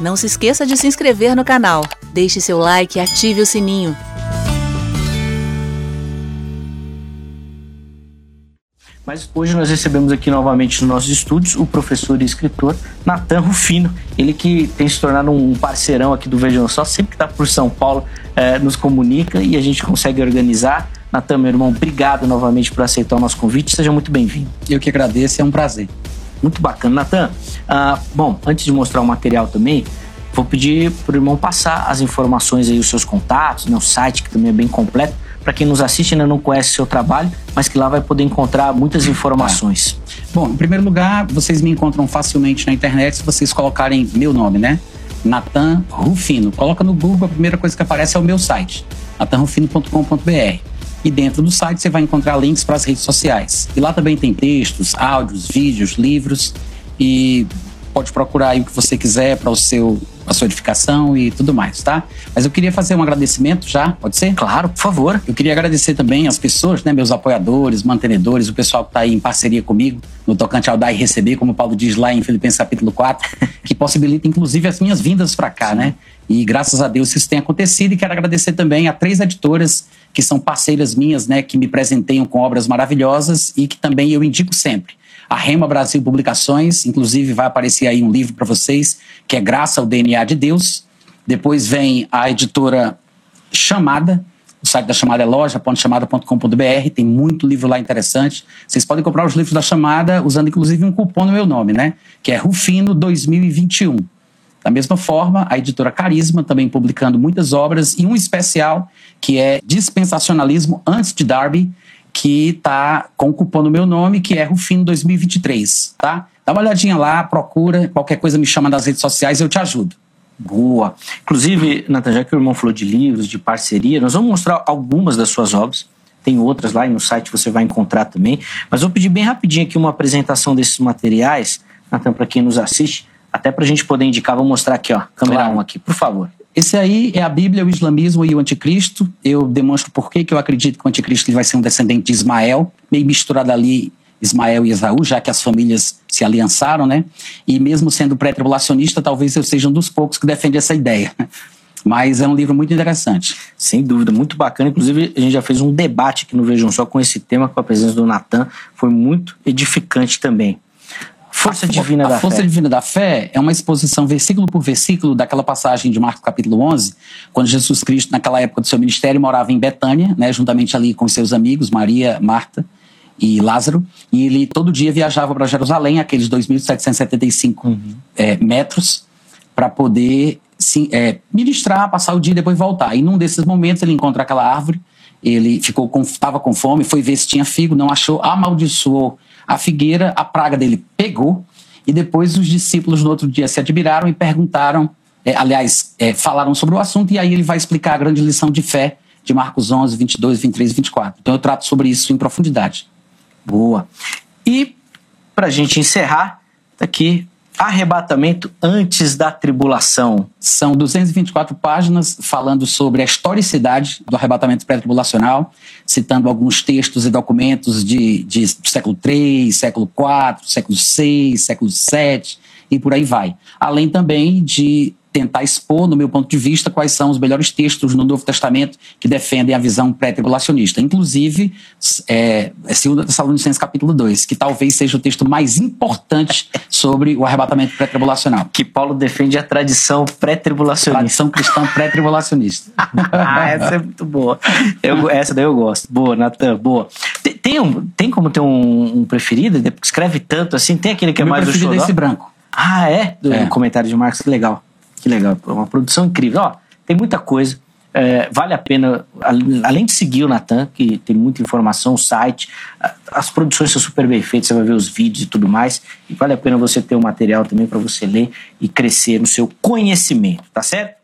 Não se esqueça de se inscrever no canal, deixe seu like e ative o sininho. Mas hoje nós recebemos aqui novamente nos nossos estúdios o professor e escritor Natan Rufino, ele que tem se tornado um parceirão aqui do Vejam Só, sempre que está por São Paulo eh, nos comunica e a gente consegue organizar. Natan, meu irmão, obrigado novamente por aceitar o nosso convite, seja muito bem-vindo. Eu que agradeço, é um prazer. Muito bacana. Natan, ah, bom, antes de mostrar o material também, vou pedir para o irmão passar as informações aí, os seus contatos, né, o site que também é bem completo, para quem nos assiste ainda não conhece o seu trabalho, mas que lá vai poder encontrar muitas informações. Bom, em primeiro lugar, vocês me encontram facilmente na internet se vocês colocarem meu nome, né? Natan Rufino. Coloca no Google, a primeira coisa que aparece é o meu site, natanrufino.com.br. E dentro do site você vai encontrar links para as redes sociais. E lá também tem textos, áudios, vídeos, livros e pode procurar aí o que você quiser para o seu a sua edificação e tudo mais, tá? Mas eu queria fazer um agradecimento já, pode ser? Claro, por favor. Eu queria agradecer também as pessoas, né, meus apoiadores, mantenedores, o pessoal que está aí em parceria comigo no tocante ao dar e receber, como o Paulo diz lá em Filipenses capítulo 4, que possibilita inclusive as minhas vindas para cá, né? E graças a Deus isso tem acontecido e quero agradecer também a três editoras que são parceiras minhas, né, que me presenteiam com obras maravilhosas e que também eu indico sempre a Rema Brasil Publicações, inclusive vai aparecer aí um livro para vocês, que é Graça ao DNA de Deus. Depois vem a editora Chamada, o site da Chamada é loja.chamada.com.br, tem muito livro lá interessante. Vocês podem comprar os livros da Chamada usando inclusive um cupom no meu nome, né? Que é Rufino 2021. Da mesma forma, a editora Carisma também publicando muitas obras e um especial que é Dispensacionalismo antes de Darby, que está com o cupom no meu nome, que é Rufino 2023, tá? Dá uma olhadinha lá, procura, qualquer coisa me chama nas redes sociais, eu te ajudo. Boa. Inclusive, Nathan, já que o irmão falou de livros, de parceria, nós vamos mostrar algumas das suas obras. Tem outras lá e no site você vai encontrar também. Mas vou pedir bem rapidinho aqui uma apresentação desses materiais, Nathan, para quem nos assiste, até para a gente poder indicar. Vou mostrar aqui, ó, câmera 1 claro. um aqui, por favor. Esse aí é a Bíblia, o islamismo e o anticristo. Eu demonstro por que eu acredito que o anticristo vai ser um descendente de Ismael, meio misturado ali Ismael e Esaú, já que as famílias se aliançaram, né? E mesmo sendo pré-tribulacionista, talvez eu seja um dos poucos que defende essa ideia. Mas é um livro muito interessante. Sem dúvida, muito bacana. Inclusive, a gente já fez um debate aqui no Vejam Só com esse tema, com a presença do Natan. Foi muito edificante também. Força Divina a, da a Força Fé. Divina da Fé é uma exposição versículo por versículo daquela passagem de Marcos capítulo 11, quando Jesus Cristo, naquela época do seu ministério, morava em Betânia, né, juntamente ali com seus amigos, Maria, Marta e Lázaro, e ele todo dia viajava para Jerusalém, aqueles 2.775 uhum. é, metros, para poder se, é, ministrar, passar o dia e depois voltar. E num desses momentos ele encontra aquela árvore, ele ficou estava com, com fome, foi ver se tinha figo, não achou, amaldiçoou a figueira, a praga dele pegou, e depois os discípulos no outro dia se admiraram e perguntaram, é, aliás, é, falaram sobre o assunto, e aí ele vai explicar a grande lição de fé de Marcos 11, 22, 23 e 24. Então eu trato sobre isso em profundidade. Boa. E, para a gente encerrar, tá aqui Arrebatamento antes da tribulação. São 224 páginas falando sobre a historicidade do arrebatamento pré-tribulacional, citando alguns textos e documentos de, de, século III, século IV, século VI, século VII e por aí vai. Além também de tentar expor, no meu ponto de vista, quais são os melhores textos no Novo Testamento que defendem a visão pré-tribulacionista. Inclusive, é, é 2 Tessalonicenses capítulo 2, que talvez seja o texto mais importante sobre o arrebatamento pré-tribulacional. Que Paulo defende a tradição pré-tribulacionista. Tradição cristã pré-tribulacionista. ah, essa é muito boa. Eu, essa daí eu gosto. Boa, Natan, boa. Tem, tem, um, tem como ter um, um, preferido? Escreve tanto assim? Tem aquele que é meu mais o preferido é esse branco. Ah, é? Do é. comentário de Marcos, que legal. Que legal, é uma produção incrível. Ó, tem muita coisa. É, vale a pena, além de seguir o Natan, que tem muita informação, o site, as produções são super bem feitas, você vai ver os vídeos e tudo mais, e vale a pena você ter o um material também para você ler e crescer no seu conhecimento, tá certo?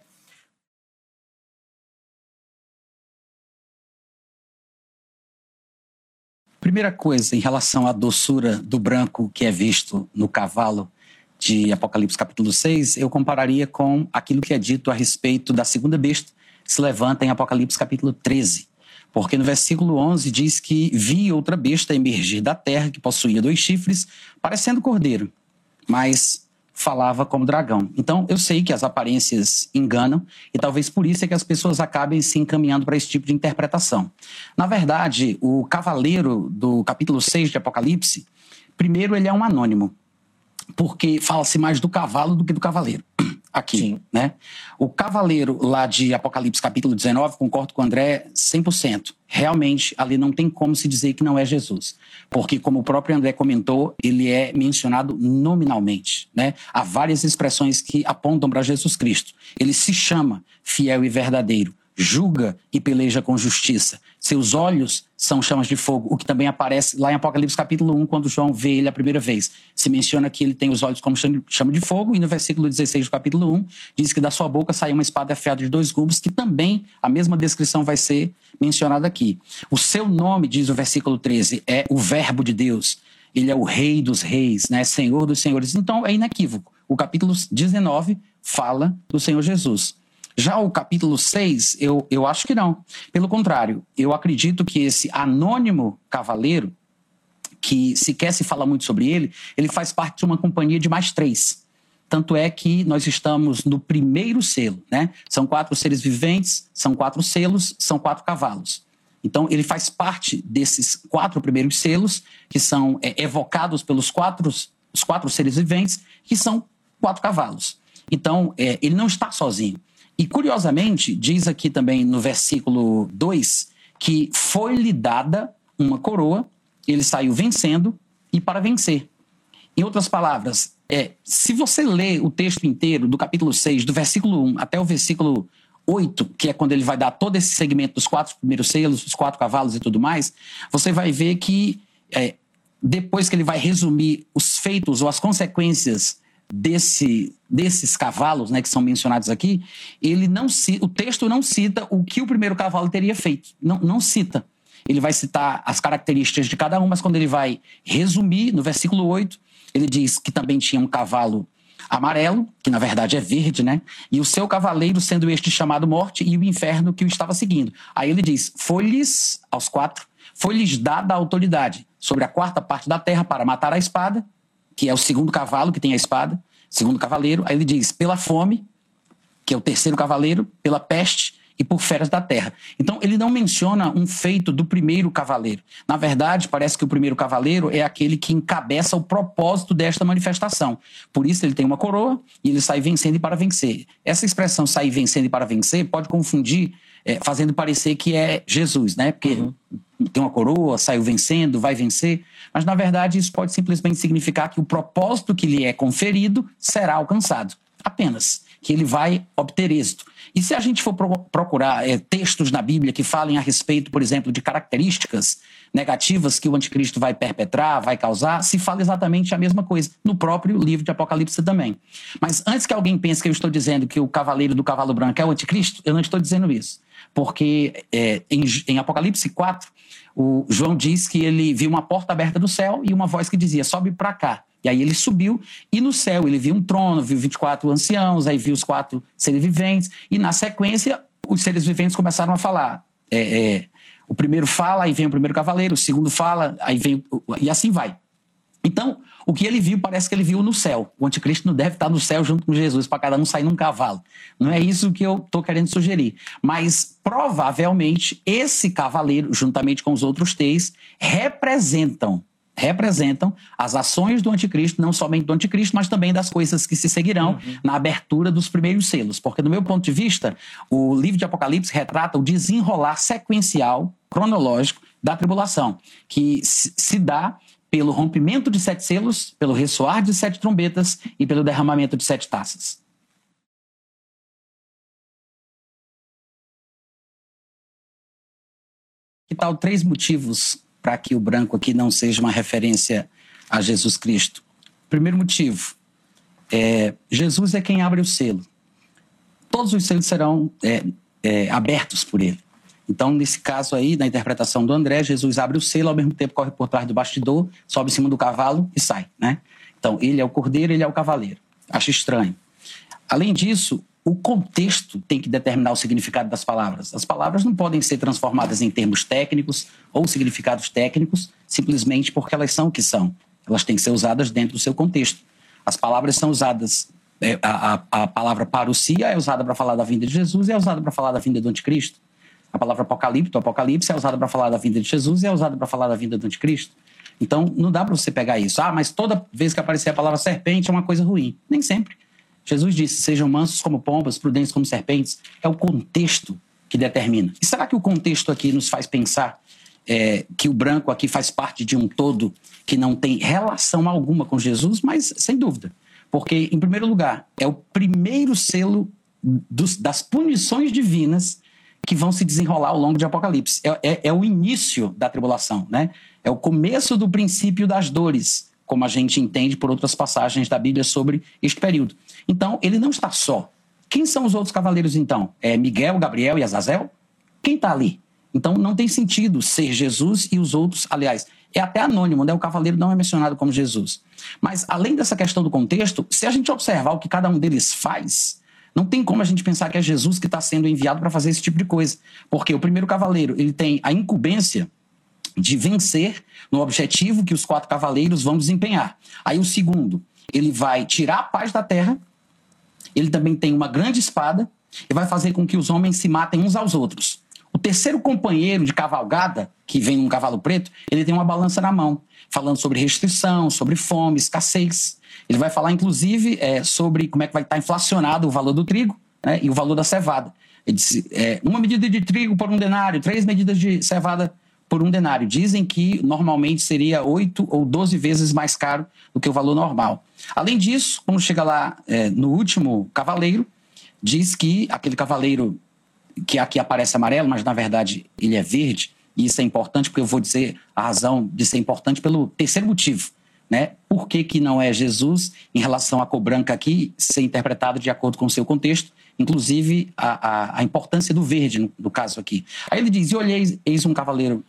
Primeira coisa, em relação à doçura do branco que é visto no cavalo de Apocalipse capítulo 6, eu compararia com aquilo que é dito a respeito da segunda besta se levanta em Apocalipse capítulo 13. Porque no versículo 11 diz que vi outra besta emergir da terra que possuía dois chifres, parecendo cordeiro, mas falava como dragão. Então, eu sei que as aparências enganam e talvez por isso é que as pessoas acabem se encaminhando para esse tipo de interpretação. Na verdade, o cavaleiro do capítulo 6 de Apocalipse, primeiro ele é um anônimo, porque fala-se mais do cavalo do que do cavaleiro aqui, Sim. né? O cavaleiro lá de Apocalipse capítulo 19, concordo com o André 100%. Realmente ali não tem como se dizer que não é Jesus, porque como o próprio André comentou, ele é mencionado nominalmente, né? Há várias expressões que apontam para Jesus Cristo. Ele se chama fiel e verdadeiro julga e peleja com justiça. Seus olhos são chamas de fogo, o que também aparece lá em Apocalipse capítulo 1, quando João vê ele a primeira vez. Se menciona que ele tem os olhos como chama de fogo, e no versículo 16 do capítulo 1, diz que da sua boca saiu uma espada afiada de dois gumes, que também a mesma descrição vai ser mencionada aqui. O seu nome, diz o versículo 13, é o Verbo de Deus. Ele é o Rei dos Reis, né? Senhor dos Senhores. Então é inequívoco. O capítulo 19 fala do Senhor Jesus. Já o capítulo 6, eu, eu acho que não. Pelo contrário, eu acredito que esse anônimo cavaleiro, que sequer se fala muito sobre ele, ele faz parte de uma companhia de mais três. Tanto é que nós estamos no primeiro selo, né? São quatro seres viventes, são quatro selos, são quatro cavalos. Então, ele faz parte desses quatro primeiros selos, que são é, evocados pelos quatro, os quatro seres viventes, que são quatro cavalos. Então, é, ele não está sozinho. E curiosamente, diz aqui também no versículo 2 que foi-lhe dada uma coroa, ele saiu vencendo e para vencer. Em outras palavras, é, se você lê o texto inteiro do capítulo 6, do versículo 1 até o versículo 8, que é quando ele vai dar todo esse segmento dos quatro primeiros selos, os quatro cavalos e tudo mais, você vai ver que é, depois que ele vai resumir os feitos ou as consequências desse, desses cavalos, né, que são mencionados aqui, ele não o texto não cita o que o primeiro cavalo teria feito. Não, não cita. Ele vai citar as características de cada um, mas quando ele vai resumir, no versículo 8, ele diz que também tinha um cavalo amarelo, que na verdade é verde, né? E o seu cavaleiro sendo este chamado morte e o inferno que o estava seguindo. Aí ele diz: Foi-lhes, aos quatro, foi-lhes dada a autoridade sobre a quarta parte da terra para matar a espada, que é o segundo cavalo que tem a espada, segundo cavaleiro. Aí ele diz: pela fome, que é o terceiro cavaleiro, pela peste e por feras da terra. Então ele não menciona um feito do primeiro cavaleiro. Na verdade, parece que o primeiro cavaleiro é aquele que encabeça o propósito desta manifestação. Por isso ele tem uma coroa e ele sai vencendo e para vencer. Essa expressão sair vencendo e para vencer pode confundir, é, fazendo parecer que é Jesus, né? Porque uhum tem uma coroa, saiu vencendo, vai vencer, mas na verdade isso pode simplesmente significar que o propósito que lhe é conferido será alcançado. Apenas que ele vai obter êxito. E se a gente for pro procurar é, textos na Bíblia que falem a respeito, por exemplo, de características negativas que o anticristo vai perpetrar, vai causar, se fala exatamente a mesma coisa, no próprio livro de Apocalipse também. Mas antes que alguém pense que eu estou dizendo que o cavaleiro do cavalo branco é o anticristo, eu não estou dizendo isso. Porque é, em, em Apocalipse 4, o João diz que ele viu uma porta aberta do céu e uma voz que dizia: sobe para cá. E aí ele subiu e no céu ele viu um trono, viu 24 anciãos, aí viu os quatro seres viventes e na sequência os seres viventes começaram a falar. É, é, o primeiro fala, aí vem o primeiro cavaleiro, o segundo fala, aí vem e assim vai. Então, o que ele viu parece que ele viu no céu. O anticristo não deve estar no céu junto com Jesus para cada um sair num cavalo. Não é isso que eu estou querendo sugerir. Mas provavelmente esse cavaleiro, juntamente com os outros três, representam representam as ações do anticristo, não somente do anticristo, mas também das coisas que se seguirão uhum. na abertura dos primeiros selos. Porque, do meu ponto de vista, o livro de Apocalipse retrata o desenrolar sequencial, cronológico, da tribulação, que se dá pelo rompimento de sete selos, pelo ressoar de sete trombetas e pelo derramamento de sete taças. Que tal três motivos para que o branco aqui não seja uma referência a Jesus Cristo? Primeiro motivo, é, Jesus é quem abre o selo. Todos os selos serão é, é, abertos por ele. Então, nesse caso aí, na interpretação do André, Jesus abre o selo, ao mesmo tempo corre por trás do bastidor, sobe em cima do cavalo e sai, né? Então, ele é o cordeiro, ele é o cavaleiro. Acho estranho. Além disso, o contexto tem que determinar o significado das palavras. As palavras não podem ser transformadas em termos técnicos ou significados técnicos simplesmente porque elas são o que são. Elas têm que ser usadas dentro do seu contexto. As palavras são usadas, é, a, a, a palavra parousia é usada para falar da vinda de Jesus e é usada para falar da vinda do anticristo. A palavra apocalipse, apocalipse é usada para falar da vinda de Jesus e é usada para falar da vinda do anticristo. Então, não dá para você pegar isso. Ah, mas toda vez que aparecer a palavra serpente é uma coisa ruim. Nem sempre. Jesus disse: sejam mansos como pombas, prudentes como serpentes. É o contexto que determina. E será que o contexto aqui nos faz pensar é, que o branco aqui faz parte de um todo que não tem relação alguma com Jesus? Mas, sem dúvida. Porque, em primeiro lugar, é o primeiro selo dos, das punições divinas que vão se desenrolar ao longo de Apocalipse. É, é, é, o início da tribulação, né? É o começo do princípio das dores, como a gente entende por outras passagens da Bíblia sobre este período. Então, ele não está só. Quem são os outros cavaleiros, então? É Miguel, Gabriel e Azazel? Quem está ali? Então, não tem sentido ser Jesus e os outros, aliás, é até anônimo, né? O cavaleiro não é mencionado como Jesus. Mas, além dessa questão do contexto, se a gente observar o que cada um deles faz, não tem como a gente pensar que é Jesus que está sendo enviado para fazer esse tipo de coisa. Porque o primeiro cavaleiro, ele tem a incumbência de vencer no objetivo que os quatro cavaleiros vão desempenhar. Aí o segundo, ele vai tirar a paz da terra ele também tem uma grande espada e vai fazer com que os homens se matem uns aos outros. O terceiro companheiro de cavalgada, que vem num cavalo preto, ele tem uma balança na mão, falando sobre restrição, sobre fome, escassez. Ele vai falar, inclusive, é, sobre como é que vai estar inflacionado o valor do trigo né, e o valor da cevada. Ele disse, é, uma medida de trigo por um denário, três medidas de cevada por um denário. Dizem que normalmente seria oito ou doze vezes mais caro do que o valor normal. Além disso, quando chega lá é, no último cavaleiro, diz que aquele cavaleiro que aqui aparece amarelo, mas na verdade ele é verde, e isso é importante porque eu vou dizer a razão de ser importante pelo terceiro motivo. Né? Por que, que não é Jesus em relação à cor branca aqui ser interpretado de acordo com o seu contexto, inclusive a, a, a importância do verde no, no, caso aqui. Aí ele diz: E olhei, eis um cavaleiro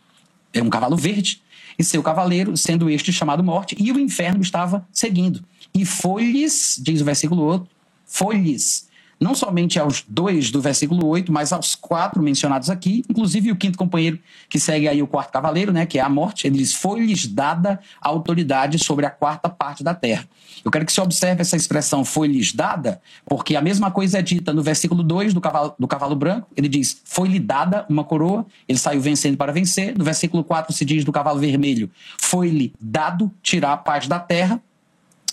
é um cavalo verde, e seu cavaleiro, sendo este chamado morte, e o inferno estava seguindo. E foi-lhes, diz o versículo 8, foi-lhes não somente aos dois do versículo 8, mas aos quatro mencionados aqui, inclusive o quinto companheiro que segue aí o quarto cavaleiro, né, que é a morte, ele diz: Foi-lhes dada a autoridade sobre a quarta parte da terra. Eu quero que você observe essa expressão foi-lhes dada, porque a mesma coisa é dita no versículo 2 do cavalo, do cavalo branco, ele diz: Foi-lhe dada uma coroa, ele saiu vencendo para vencer. No versículo 4 se diz do cavalo vermelho: Foi-lhe dado tirar a paz da terra.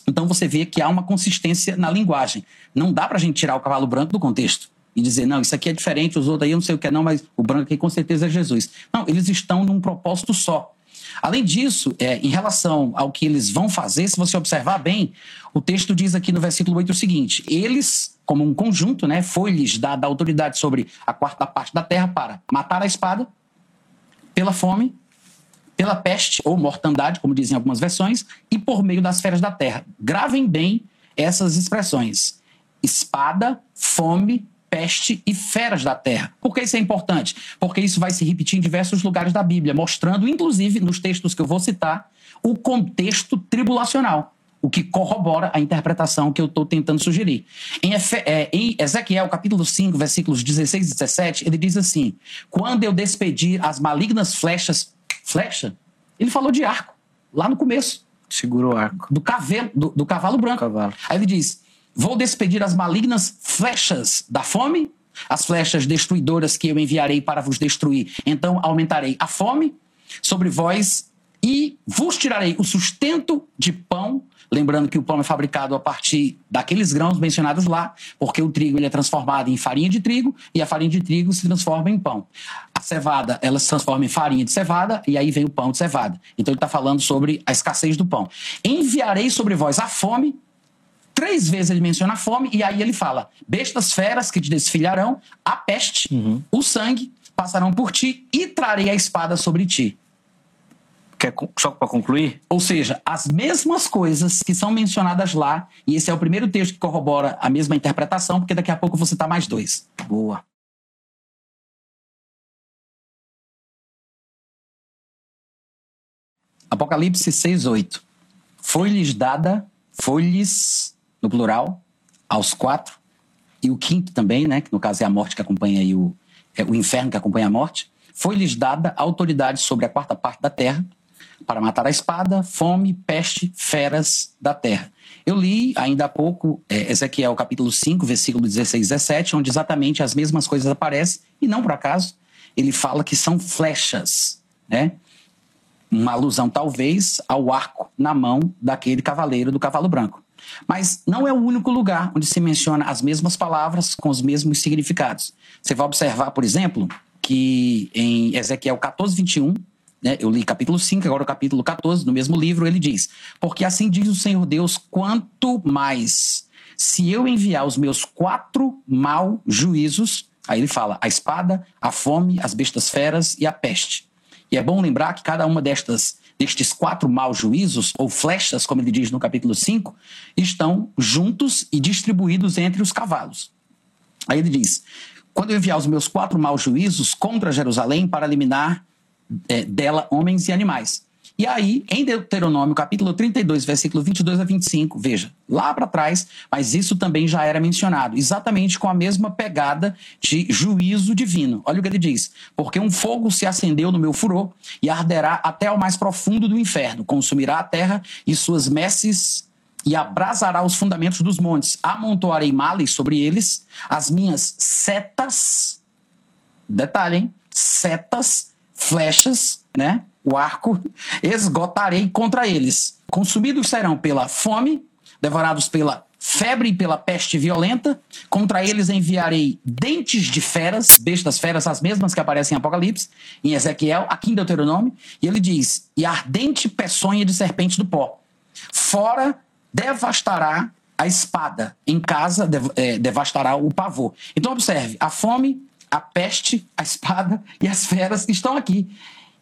Então você vê que há uma consistência na linguagem. Não dá para a gente tirar o cavalo branco do contexto e dizer, não, isso aqui é diferente, os outros aí eu não sei o que é não, mas o branco aqui com certeza é Jesus. Não, eles estão num propósito só. Além disso, é, em relação ao que eles vão fazer, se você observar bem, o texto diz aqui no versículo 8 o seguinte: eles, como um conjunto, né, foi-lhes dada autoridade sobre a quarta parte da terra para matar a espada, pela fome, pela peste ou mortandade, como dizem algumas versões, e por meio das feras da terra. Gravem bem essas expressões: espada, fome, peste e feras da terra. Por que isso é importante? Porque isso vai se repetir em diversos lugares da Bíblia, mostrando, inclusive, nos textos que eu vou citar, o contexto tribulacional. O que corrobora a interpretação que eu estou tentando sugerir. Em, Efe, é, em Ezequiel, capítulo 5, versículos 16 e 17, ele diz assim: Quando eu despedir as malignas flechas flecha, ele falou de arco, lá no começo. Segurou o arco. Do, cavelo, do, do cavalo branco. Cavalo. Aí ele diz: Vou despedir as malignas flechas da fome, as flechas destruidoras que eu enviarei para vos destruir. Então aumentarei a fome sobre vós e vos tirarei o sustento de pão. Lembrando que o pão é fabricado a partir daqueles grãos mencionados lá, porque o trigo ele é transformado em farinha de trigo e a farinha de trigo se transforma em pão. A cevada ela se transforma em farinha de cevada e aí vem o pão de cevada. Então ele está falando sobre a escassez do pão. Enviarei sobre vós a fome. Três vezes ele menciona a fome e aí ele fala: bestas feras que te desfilharão, a peste, uhum. o sangue passarão por ti e trarei a espada sobre ti. Quer, só para concluir? Ou seja, as mesmas coisas que são mencionadas lá, e esse é o primeiro texto que corrobora a mesma interpretação, porque daqui a pouco você tá mais dois. Boa. Apocalipse 6, 8. Foi-lhes dada, foi-lhes, no plural, aos quatro, e o quinto também, né, que no caso é a morte que acompanha aí o, é o inferno que acompanha a morte, foi-lhes dada autoridade sobre a quarta parte da terra, para matar a espada, fome, peste, feras da terra. Eu li ainda há pouco é, Ezequiel capítulo 5, versículo 16 e 17, onde exatamente as mesmas coisas aparecem, e não por acaso, ele fala que são flechas, né? Uma alusão, talvez, ao arco na mão daquele cavaleiro do cavalo branco. Mas não é o único lugar onde se menciona as mesmas palavras com os mesmos significados. Você vai observar, por exemplo, que em Ezequiel 14, 21, né, eu li capítulo 5, agora o capítulo 14, no mesmo livro, ele diz: Porque assim diz o Senhor Deus, quanto mais se eu enviar os meus quatro mal juízos, aí ele fala a espada, a fome, as bestas feras e a peste. E é bom lembrar que cada uma destas destes quatro maus juízos, ou flechas, como ele diz no capítulo 5, estão juntos e distribuídos entre os cavalos. Aí ele diz: Quando eu enviar os meus quatro maus juízos contra Jerusalém para eliminar é, dela homens e animais. E aí, em Deuteronômio, capítulo 32, versículo 22 a 25, veja, lá para trás, mas isso também já era mencionado, exatamente com a mesma pegada de juízo divino. Olha o que ele diz: Porque um fogo se acendeu no meu furor e arderá até ao mais profundo do inferno, consumirá a terra e suas messes e abrasará os fundamentos dos montes. Amontoarei males sobre eles, as minhas setas, detalhe, hein? Setas, flechas, né? o arco, esgotarei contra eles. Consumidos serão pela fome, devorados pela febre e pela peste violenta. Contra eles enviarei dentes de feras, bestas feras, as mesmas que aparecem em Apocalipse, em Ezequiel, aqui em Deuteronômio. E ele diz: e ardente peçonha de serpente do pó. Fora devastará a espada, em casa dev é, devastará o pavor. Então, observe: a fome, a peste, a espada e as feras estão aqui.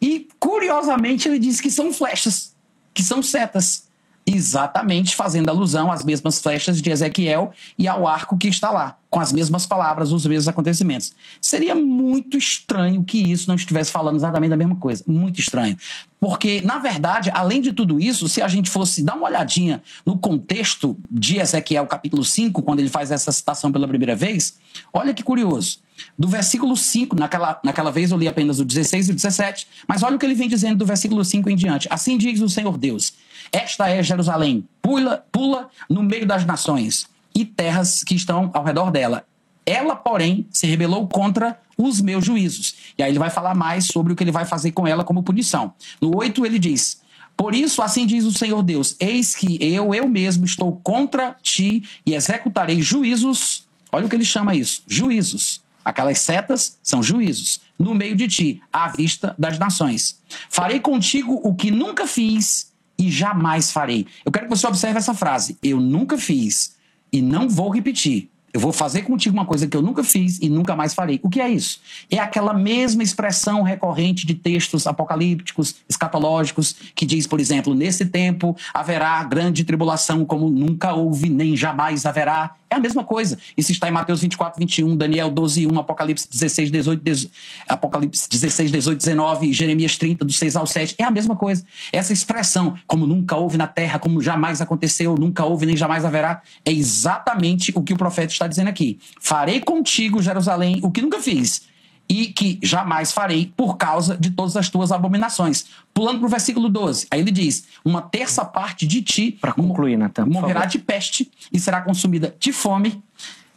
E, curiosamente, ele diz que são flechas, que são setas. Exatamente fazendo alusão às mesmas flechas de Ezequiel e ao arco que está lá, com as mesmas palavras, os mesmos acontecimentos. Seria muito estranho que isso não estivesse falando exatamente da mesma coisa. Muito estranho. Porque, na verdade, além de tudo isso, se a gente fosse dar uma olhadinha no contexto de Ezequiel capítulo 5, quando ele faz essa citação pela primeira vez, olha que curioso. Do versículo 5, naquela, naquela vez eu li apenas o 16 e o 17, mas olha o que ele vem dizendo do versículo 5 em diante. Assim diz o Senhor Deus: Esta é Jerusalém, pula, pula no meio das nações e terras que estão ao redor dela. Ela, porém, se rebelou contra os meus juízos. E aí ele vai falar mais sobre o que ele vai fazer com ela como punição. No 8 ele diz: Por isso, assim diz o Senhor Deus: Eis que eu, eu mesmo, estou contra ti e executarei juízos. Olha o que ele chama isso: juízos Aquelas setas são juízos no meio de ti, à vista das nações. Farei contigo o que nunca fiz e jamais farei. Eu quero que você observe essa frase. Eu nunca fiz e não vou repetir. Eu vou fazer contigo uma coisa que eu nunca fiz e nunca mais farei. O que é isso? É aquela mesma expressão recorrente de textos apocalípticos, escatológicos, que diz, por exemplo, nesse tempo haverá grande tribulação como nunca houve, nem jamais haverá. É a mesma coisa. Isso está em Mateus 24, 21, Daniel 12, 1, Apocalipse 16, 18, 18 Apocalipse 16, 18, 19, Jeremias 30, do 6 ao 7. É a mesma coisa. Essa expressão, como nunca houve na terra, como jamais aconteceu, nunca houve, nem jamais haverá, é exatamente o que o profeta está dizendo aqui. Farei contigo, Jerusalém, o que nunca fiz e que jamais farei por causa de todas as tuas abominações. Pulando para o versículo 12, aí ele diz: Uma terça parte de ti para concluir, Natan, morrerá de peste e será consumida de fome.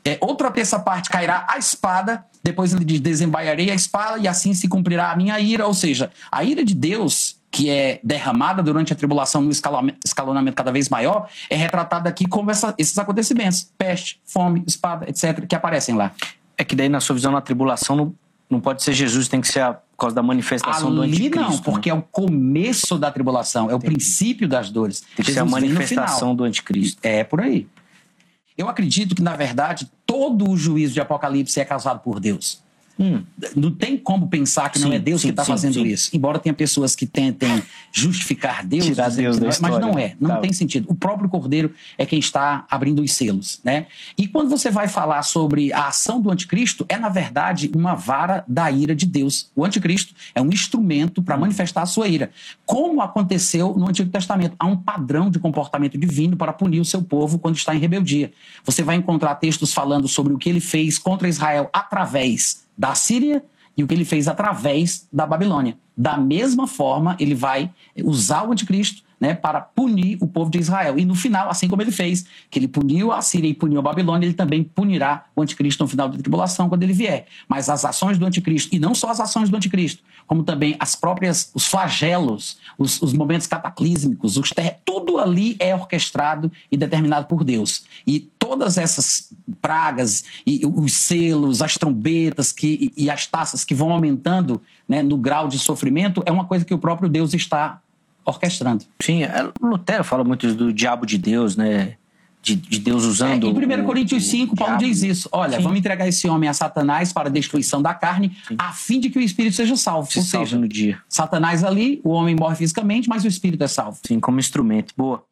É, outra terça parte cairá a espada. Depois ele diz: Desembaiarei a espada e assim se cumprirá a minha ira. Ou seja, a ira de Deus que é derramada durante a tribulação no escalonamento cada vez maior, é retratada aqui como essa, esses acontecimentos: peste, fome, espada, etc., que aparecem lá. É que daí, na sua visão, na tribulação, não, não pode ser Jesus, tem que ser a, por causa da manifestação Ali do anticristo. não, porque né? é o começo da tribulação, é o Entendi. princípio das dores. Tem que Jesus ser a manifestação do anticristo. É por aí. Eu acredito que, na verdade, todo o juízo de Apocalipse é causado por Deus. Hum. Não tem como pensar que não Sim, é Deus sim, que está fazendo sim. isso. Embora tenha pessoas que tentem justificar Deus, Tirar Deus não é, mas não é. Não Tá. tem sentido. O próprio Cordeiro é quem está abrindo os selos. Né? E quando você vai falar sobre a ação do anticristo, é, na verdade, uma vara da ira de Deus. O anticristo é um instrumento Hum. para manifestar a sua ira. Como aconteceu no Antigo Testamento. Há um padrão de comportamento divino para punir o seu povo quando está em rebeldia. Você vai encontrar textos falando sobre o que ele fez contra Israel através da Síria e o que ele fez através da Babilônia. Da mesma forma, ele vai usar o anticristo né, para punir o povo de Israel. E no final, assim como ele fez, que ele puniu a Síria e puniu a Babilônia, ele também punirá o anticristo no final da tribulação, quando ele vier. Mas as ações do anticristo, e não só as ações do anticristo, como também as próprias, os flagelos, os, os momentos cataclísmicos, os ter... tudo ali é orquestrado e determinado por Deus. E todas essas pragas e os selos, as trombetas que, e, as taças que vão aumentando né, no grau de sofrimento é uma coisa que o próprio Deus está orquestrando. Sim, é, Lutero fala muito do diabo de Deus, né? De, de Deus usando. É, em 1 Coríntios 5, Paulo diabo. diz isso: olha, Sim. vamos entregar esse homem a Satanás para a destruição da carne, Sim. a fim de que o espírito seja salvo. Se Ou seja, no dia. Satanás ali, o homem morre fisicamente, mas o espírito é salvo. Sim, como instrumento. Boa.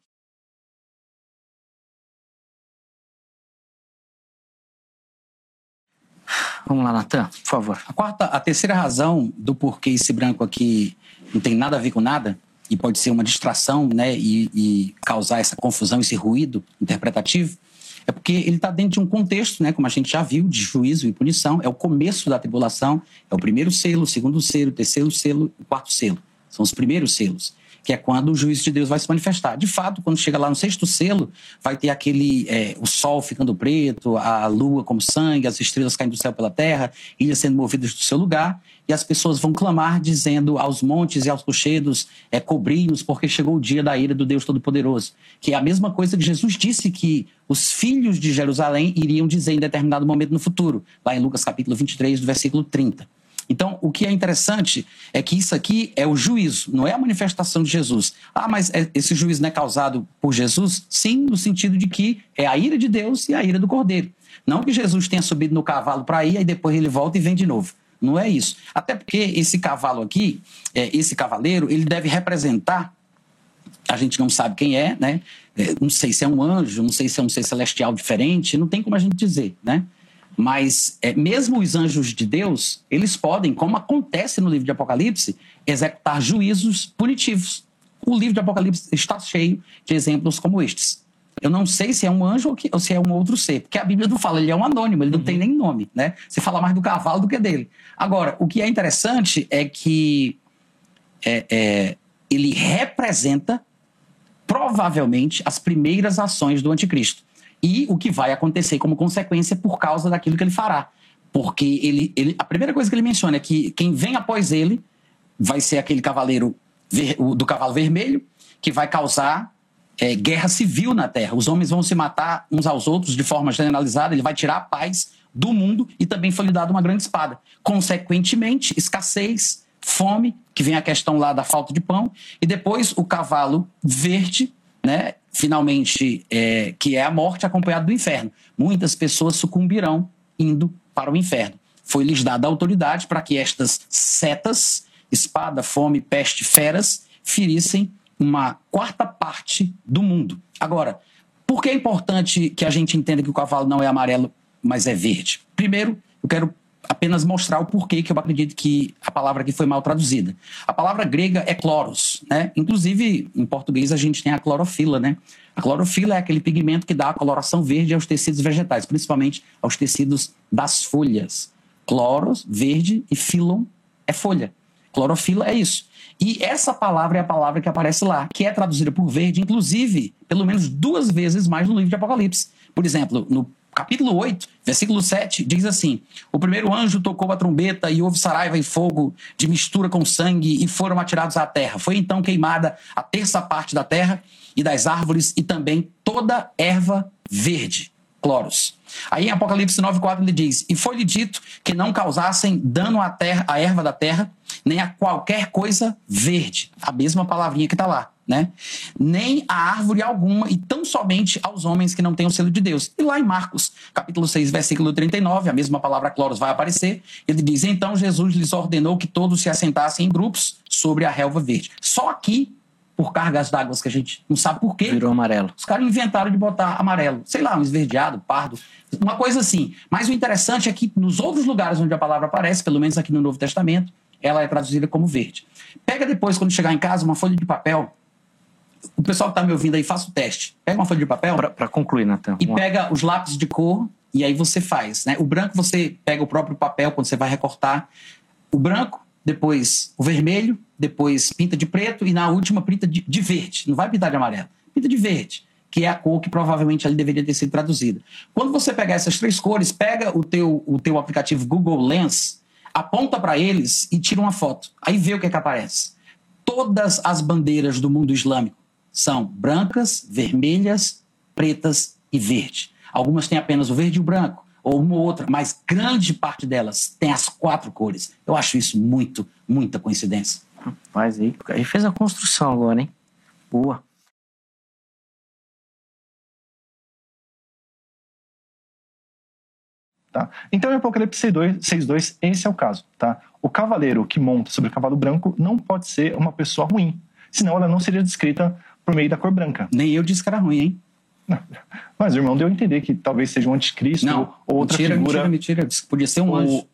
Vamos lá, Natan, por favor. A quarta, a terceira razão do porquê esse branco aqui não tem nada a ver com nada e pode ser uma distração, né, e, e causar essa confusão, esse ruído interpretativo, é porque ele está dentro de um contexto, né, como a gente já viu, de juízo e punição. É o começo da tribulação, é o primeiro selo, o segundo selo, o terceiro selo, o quarto selo. São os primeiros selos que é quando o juízo de Deus vai se manifestar. De fato, quando chega lá no sexto selo, vai ter aquele é, o sol ficando preto, a lua como sangue, as estrelas caindo do céu pela terra, ilhas sendo movidas do seu lugar, e as pessoas vão clamar dizendo aos montes e aos rochedos, é, cobri-nos, porque chegou o dia da ira do Deus Todo-Poderoso. Que é a mesma coisa que Jesus disse que os filhos de Jerusalém iriam dizer em determinado momento no futuro, lá em Lucas capítulo 23, do versículo 30. Então, o que é interessante é que isso aqui é o juízo, não é a manifestação de Jesus. Ah, mas é, esse juízo não é causado por Jesus? Sim, no sentido de que é a ira de Deus e a ira do Cordeiro. Não que Jesus tenha subido no cavalo para ir e depois ele volta e vem de novo. Não é isso. Até porque esse cavalo aqui, é, esse cavaleiro, ele deve representar a gente não sabe quem é, né? É, não sei se é um anjo, não sei se é um ser celestial diferente, não tem como a gente dizer, né? Mas é, mesmo os anjos de Deus, eles podem, como acontece no livro de Apocalipse, executar juízos punitivos. O livro de Apocalipse está cheio de exemplos como estes. Eu não sei se é um anjo ou, que, ou se é um outro ser, porque a Bíblia não fala, ele é um anônimo, ele não uhum. tem nem nome, né? Você fala mais do cavalo do que dele. Agora, o que é interessante é que é, é, ele representa provavelmente as primeiras ações do anticristo e o que vai acontecer como consequência por causa daquilo que ele fará. Porque ele, ele, a primeira coisa que ele menciona é que quem vem após ele vai ser aquele cavaleiro ver, do cavalo vermelho, que vai causar é, guerra civil na terra. Os homens vão se matar uns aos outros de forma generalizada, ele vai tirar a paz do mundo e também foi lhe dado uma grande espada. Consequentemente, escassez, fome, que vem a questão lá da falta de pão, e depois o cavalo verde, né, finalmente, é, que é a morte acompanhada do inferno. Muitas pessoas sucumbirão indo para o inferno. Foi-lhes dada autoridade para que estas setas, espada, fome, peste, feras, ferissem uma quarta parte do mundo. Agora, por que é importante que a gente entenda que o cavalo não é amarelo, mas é verde? Primeiro, eu quero apenas mostrar o porquê que eu acredito que a palavra aqui foi mal traduzida. A palavra grega é cloros, né? Inclusive, em português a gente tem a clorofila, né? A clorofila é aquele pigmento que dá a coloração verde aos tecidos vegetais, principalmente aos tecidos das folhas. Cloros, verde, e filon é folha. Clorofila é isso. E essa palavra é a palavra que aparece lá, que é traduzida por verde, inclusive, pelo menos duas vezes mais no livro de Apocalipse. Por exemplo, no capítulo 8, versículo 7, diz assim: O primeiro anjo tocou a trombeta e houve saraiva e fogo de mistura com sangue e foram atirados à terra. Foi então queimada a terça parte da terra e das árvores e também toda erva verde. Cloros. Aí em Apocalipse 9,4 ele diz: E foi-lhe dito que não causassem dano à, terra, à erva da terra, nem a qualquer coisa verde. A mesma palavrinha que está lá né? Nem a árvore alguma, e tão somente aos homens que não têm o selo de Deus. E lá em Marcos, capítulo 6, versículo 39, a mesma palavra cloros vai aparecer. Ele diz: Então Jesus lhes ordenou que todos se assentassem em grupos sobre a relva verde. Só aqui, por cargas d'água que a gente não sabe por quê. Virou amarelo. Os caras inventaram de botar amarelo. Sei lá, um esverdeado, pardo, uma coisa assim. Mas o interessante é que nos outros lugares onde a palavra aparece, pelo menos aqui no Novo Testamento, ela é traduzida como verde. Pega depois, quando chegar em casa, uma folha de papel o pessoal que está me ouvindo aí, faça o teste. Pega uma folha de papel. Para concluir, Natan. E pega os lápis de cor e aí você faz. Né? O branco você pega o próprio papel quando você vai recortar. o branco, depois o vermelho, depois pinta de preto e na última pinta de, de verde. Não vai pintar de amarelo, pinta de verde que é a cor que provavelmente ali deveria ter sido traduzida. Quando você pegar essas três cores, pega o teu, o teu aplicativo Google Lens, aponta para eles e tira uma foto. Aí vê o que, é que aparece. Todas as bandeiras do mundo islâmico são brancas, vermelhas, pretas e verde. Algumas têm apenas o verde e o branco, ou uma ou outra, mas grande parte delas tem as quatro cores. Eu acho isso muito, muita coincidência. Mas aí, aí fez a construção agora, hein? Boa. Tá? Então, em Apocalipse 6.2, esse é o caso. Tá? O cavaleiro que monta sobre o cavalo branco não pode ser uma pessoa ruim, senão ela não seria descrita por meio da cor branca. Nem eu disse que era ruim, hein? Mas o irmão deu a entender que talvez seja um anticristo não, ou outra mentira, figura. Mentira, mentira. Podia ser um anjo.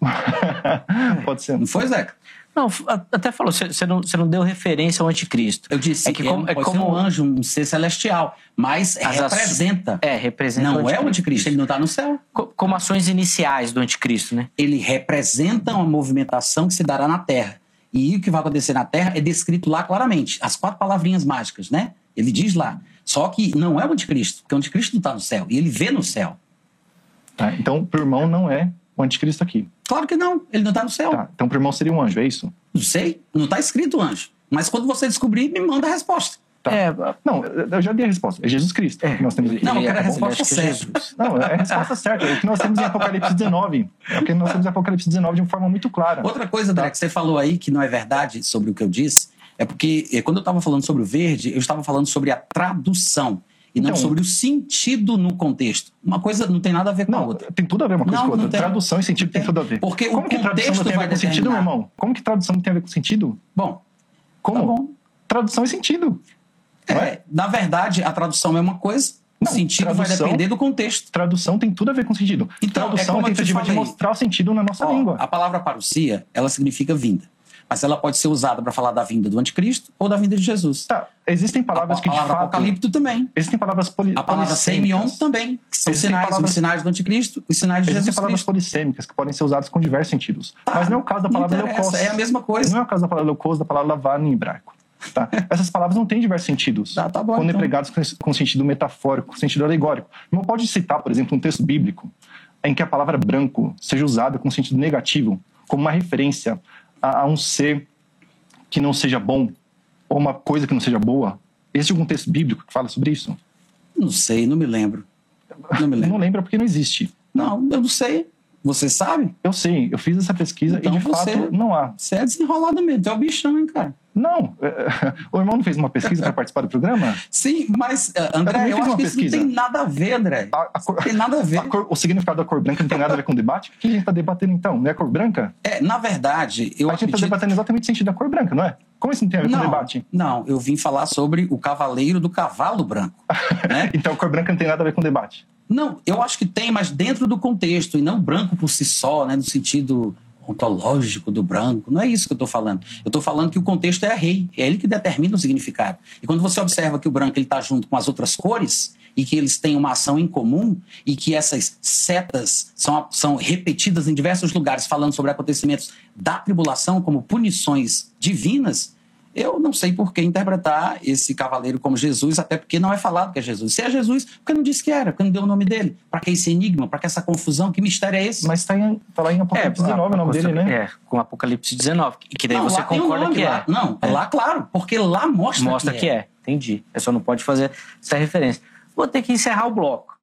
pode ser. Não foi, Zeca? Não, até falou, você não, não deu referência ao anticristo. Eu disse é que é, como, é como um anjo, um ser celestial, mas As representa. É, representa. Não o é o anticristo, ele não está no céu. Como ações iniciais do anticristo, né? Ele representa uma movimentação que se dará na Terra. E o que vai acontecer na Terra é descrito lá claramente. As quatro palavrinhas mágicas, né? Ele diz lá. Só que não é o anticristo, porque o anticristo não está no céu. E ele vê no céu. Tá, então, o irmão não é o anticristo aqui. Claro que não, ele não está no céu. Tá, então, o irmão seria um anjo, é isso? Não sei, não está escrito anjo. Mas quando você descobrir, me manda a resposta. Tá. É, não, eu já dei a resposta. É Jesus Cristo é. que nós temos aqui. Não, eu quero a resposta certa. Não, é a resposta certa. É o que nós temos em Apocalipse 19. É o que nós temos em Apocalipse 19 de uma forma muito clara. Outra coisa, André, tá. que você falou aí que não é verdade sobre o que eu disse, é porque eh, quando eu estava falando sobre o verde, eu estava falando sobre a tradução e não então, sobre o sentido no contexto. Uma coisa não tem nada a ver com não, a outra. Tem tudo a ver uma coisa não, com a outra. Tem, tradução e sentido tem, tem, tudo a ver. Porque Como o que contexto tem a ver com sentido, meu irmão? Como que tradução tem a ver com sentido? Bom, como? Tá bom. Tradução e sentido. É, é? Na verdade, a tradução é uma coisa, o sentido tradução, vai depender do contexto. Tradução tem tudo a ver com sentido. Então, tradução é, é a tentativa de mostrar o sentido na nossa Ó, língua. A palavra parousia, ela significa vinda mas ela pode ser usada para falar da vinda do anticristo ou da vinda de Jesus. Tá, existem palavras a, que de fato... apocalipto também. Existem palavras poli, A palavra semion também, que são sinais, palavras, os sinais do anticristo, os sinais de existem Jesus palavras Cristo. polissêmicas que podem ser usadas com diversos sentidos. Tá, mas não é o caso da palavra leucos. É a mesma coisa. Não é o caso da palavra leucos, da palavra lavar em hebraico. Tá? Essas palavras não têm diversos sentidos. Tá, tá bom, quando então. empregados com, com sentido metafórico, com sentido alegórico. Não pode citar, por exemplo, um texto bíblico em que a palavra branco seja usada com sentido negativo, como uma referência a, a um ser que não seja bom, ou uma coisa que não seja boa? Existe algum texto bíblico que fala sobre isso? Não sei, não me lembro. Não me lembro. não lembra porque não existe. Não, eu não sei. Você sabe? Eu sei, eu fiz essa pesquisa então e de você, fato não há. Você é desenrolado mesmo, tu é o bichão, hein, cara? Não, o irmão não fez uma pesquisa para participar do programa? Sim, mas eh, André, eu, eu acho que pesquisa. isso não tem nada a ver, André. A, a cor, tem nada a ver. A cor, o significado da cor branca não tem nada a ver com o debate? O que a gente está debatendo então? Não é a cor branca? É, na verdade, eu A gente está debatendo exatamente o sentido da cor branca, não é? Como isso não tem a ver não, com o debate? Não, eu vim falar sobre o cavaleiro do cavalo branco. né? então a cor branca não tem nada a ver com o debate? Não, eu acho que tem, mas dentro do contexto, e não branco por si só, né, no sentido ontológico do branco. Não é isso que eu estou falando. Eu estou falando que o contexto é rei, é ele que determina o significado. E quando você observa que o branco está junto com as outras cores e que eles têm uma ação em comum e que essas setas são, são repetidas em diversos lugares falando sobre acontecimentos da tribulação como punições divinas, eu não sei por que interpretar esse cavaleiro como Jesus, até porque não é falado que é Jesus. Se é Jesus, por que não disse que era? Por que não deu o nome dele? Para que esse enigma? Para que essa confusão? Que mistério é esse? Mas está tá lá em Apocalipse é, 19 o nome dele, né? É, com Apocalipse 19. E que daí não, você concorda nome, que lá, é. Não, é. lá, claro, porque lá mostra, mostra que, que é. é. Entendi. Eu só não pode fazer essa referência. Vou ter que encerrar o bloco.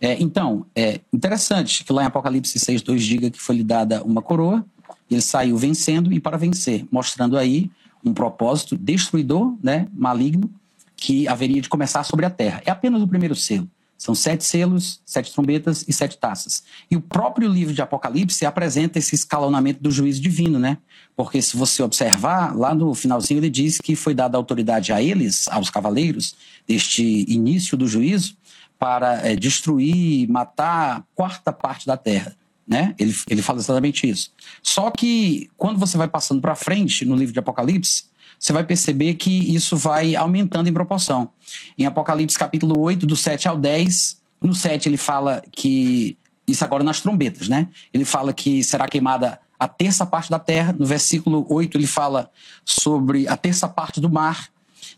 É, então, é interessante que lá em Apocalipse 6, 2 diga que foi lhe dada uma coroa, ele saiu vencendo e para vencer, mostrando aí um propósito destruidor, né, maligno, que haveria de começar sobre a terra. É apenas o primeiro selo. São sete selos, sete trombetas e sete taças. E o próprio livro de Apocalipse apresenta esse escalonamento do juízo divino, né? Porque se você observar, lá no finalzinho ele diz que foi dada autoridade a eles, aos cavaleiros, deste início do juízo, para é, destruir, matar a quarta parte da terra. Né? Ele, ele fala exatamente isso. Só que quando você vai passando para frente no livro de Apocalipse, você vai perceber que isso vai aumentando em proporção. Em Apocalipse capítulo 8, do 7 ao 10, No 7 ele fala que. Isso agora nas trombetas, né? Ele fala que será queimada a terça parte da terra. No versículo 8 ele fala sobre a terça parte do mar.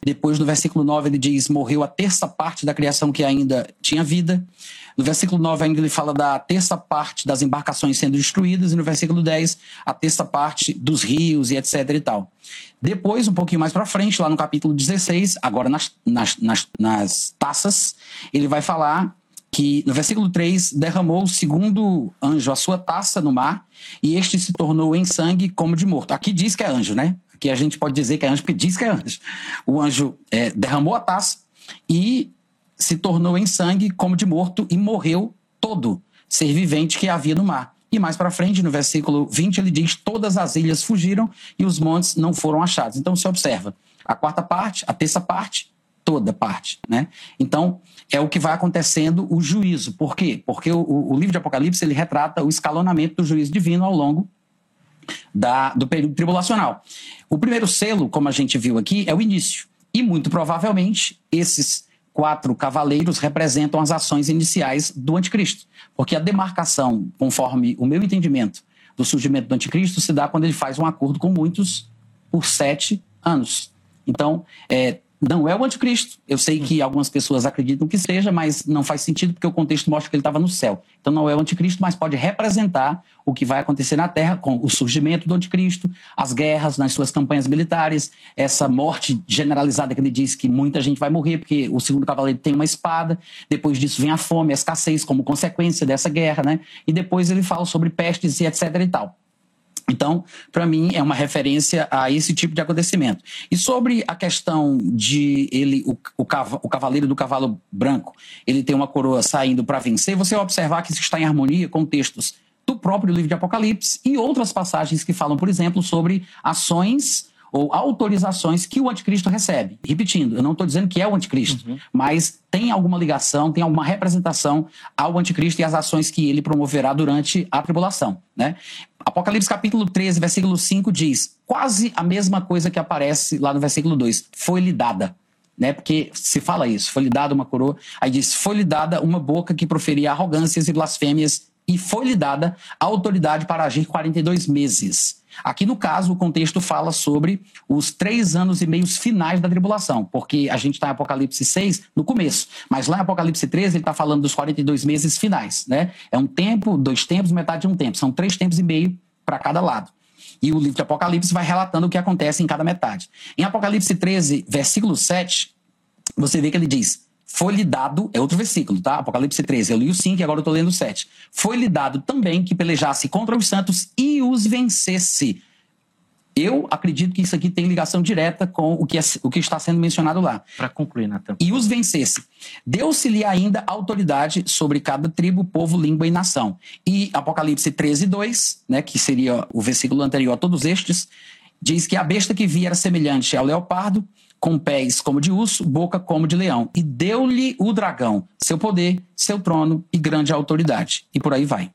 Depois, no versículo 9, ele diz: morreu a terça parte da criação que ainda tinha vida. No versículo 9, ainda ele fala da terça parte das embarcações sendo destruídas. E no versículo 10, a terça parte dos rios e etc e tal. Depois, um pouquinho mais para frente, lá no capítulo 16, agora nas, nas, nas, nas taças, ele vai falar que no versículo 3 derramou o segundo anjo a sua taça no mar e este se tornou em sangue como de morto. Aqui diz que é anjo, né? Que a gente pode dizer que é anjo, porque diz que é anjo. O anjo é, derramou a taça e se tornou em sangue como de morto e morreu todo ser vivente que havia no mar. E mais para frente, no versículo 20, ele diz: Todas as ilhas fugiram e os montes não foram achados. Então se observa a quarta parte, a terça parte, toda parte. Né? Então é o que vai acontecendo o juízo. Por quê? Porque o, o livro de Apocalipse ele retrata o escalonamento do juízo divino ao longo da, do período tribulacional. O primeiro selo, como a gente viu aqui, é o início. E muito provavelmente esses quatro cavaleiros representam as ações iniciais do anticristo. Porque a demarcação, conforme o meu entendimento do surgimento do anticristo, se dá quando ele faz um acordo com muitos por sete anos. Então, é, não é o anticristo. Eu sei que algumas pessoas acreditam que seja, mas não faz sentido porque o contexto mostra que ele estava no céu. Então não é o anticristo, mas pode representar o que vai acontecer na Terra com o surgimento do anticristo, as guerras nas suas campanhas militares, essa morte generalizada que ele diz que muita gente vai morrer porque o segundo cavaleiro tem uma espada. Depois disso vem a fome, a escassez como consequência dessa guerra, né? E depois ele fala sobre pestes e etc e tal. Então, para mim, é uma referência a esse tipo de acontecimento. E sobre a questão de ele, o, o, o cavaleiro do cavalo branco, ele tem uma coroa saindo para vencer, você vai observar que isso está em harmonia com textos do próprio livro de Apocalipse e outras passagens que falam, por exemplo, sobre ações ou autorizações que o anticristo recebe. Repetindo, eu não estou dizendo que é o anticristo, uhum. mas tem alguma ligação, tem alguma representação ao anticristo e às ações que ele promoverá durante a tribulação. Né? Apocalipse capítulo 13, versículo 5 diz quase a mesma coisa que aparece lá no versículo 2. Foi-lhe dada. Né? Porque se fala isso, foi-lhe dada uma coroa. Aí diz, foi-lhe dada uma boca que proferia arrogâncias e blasfêmias e foi-lhe dada a autoridade para agir 42 meses. Aqui, no caso, o contexto fala sobre os três anos e meios finais da tribulação, porque a gente está em Apocalipse 6 no começo, mas lá em Apocalipse 13 ele está falando dos 42 meses finais. Né? É um tempo, dois tempos, metade de um tempo. São três tempos e meio para cada lado. E o livro de Apocalipse vai relatando o que acontece em cada metade. Em Apocalipse 13, versículo 7, você vê que ele diz: foi-lhe dado, é outro versículo, tá? Apocalipse 13, eu li o 5 e agora eu estou lendo o 7. Foi-lhe dado também que pelejasse contra os santos e os vencesse. Eu acredito que isso aqui tem ligação direta com o que, é, o que está sendo mencionado lá. Para concluir, Natan. E os vencesse. Deu-se-lhe ainda autoridade sobre cada tribo, povo, língua e nação. E Apocalipse 13, 2, né, que seria o versículo anterior a todos estes, diz que a besta que via era semelhante ao leopardo, com pés como de urso, boca como de leão. E deu-lhe o dragão seu poder, seu trono e grande autoridade. E por aí vai.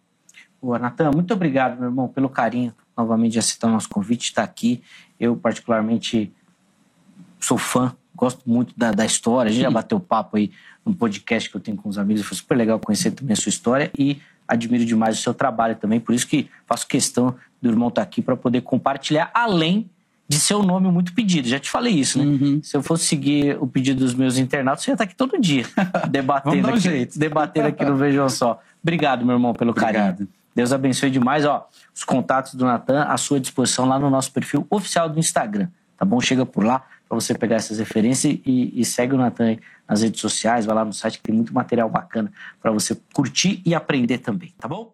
Boa, Natan, muito obrigado, meu irmão, pelo carinho, novamente de aceitar o nosso convite, estar aqui. Eu, particularmente, sou fã, gosto muito da, da história. A gente já bateu papo aí no podcast que eu tenho com os amigos. Foi super legal conhecer também a sua história e admiro demais o seu trabalho também. Por isso que faço questão do irmão estar aqui para poder compartilhar, além de ser um nome muito pedido. Já te falei isso, né? Uhum. Se eu fosse seguir o pedido dos meus internautas, eu ia estar aqui todo dia, debatendo, um aqui, debatendo aqui no Vejam Só. Obrigado, meu irmão, pelo Obrigado. carinho. Deus abençoe demais. Ó, os contatos do Natan à sua disposição lá no nosso perfil oficial do Instagram. Tá bom? Chega por lá para você pegar essas referências e, e segue o Natan nas redes sociais. Vai lá no site que tem muito material bacana para você curtir e aprender também. Tá bom?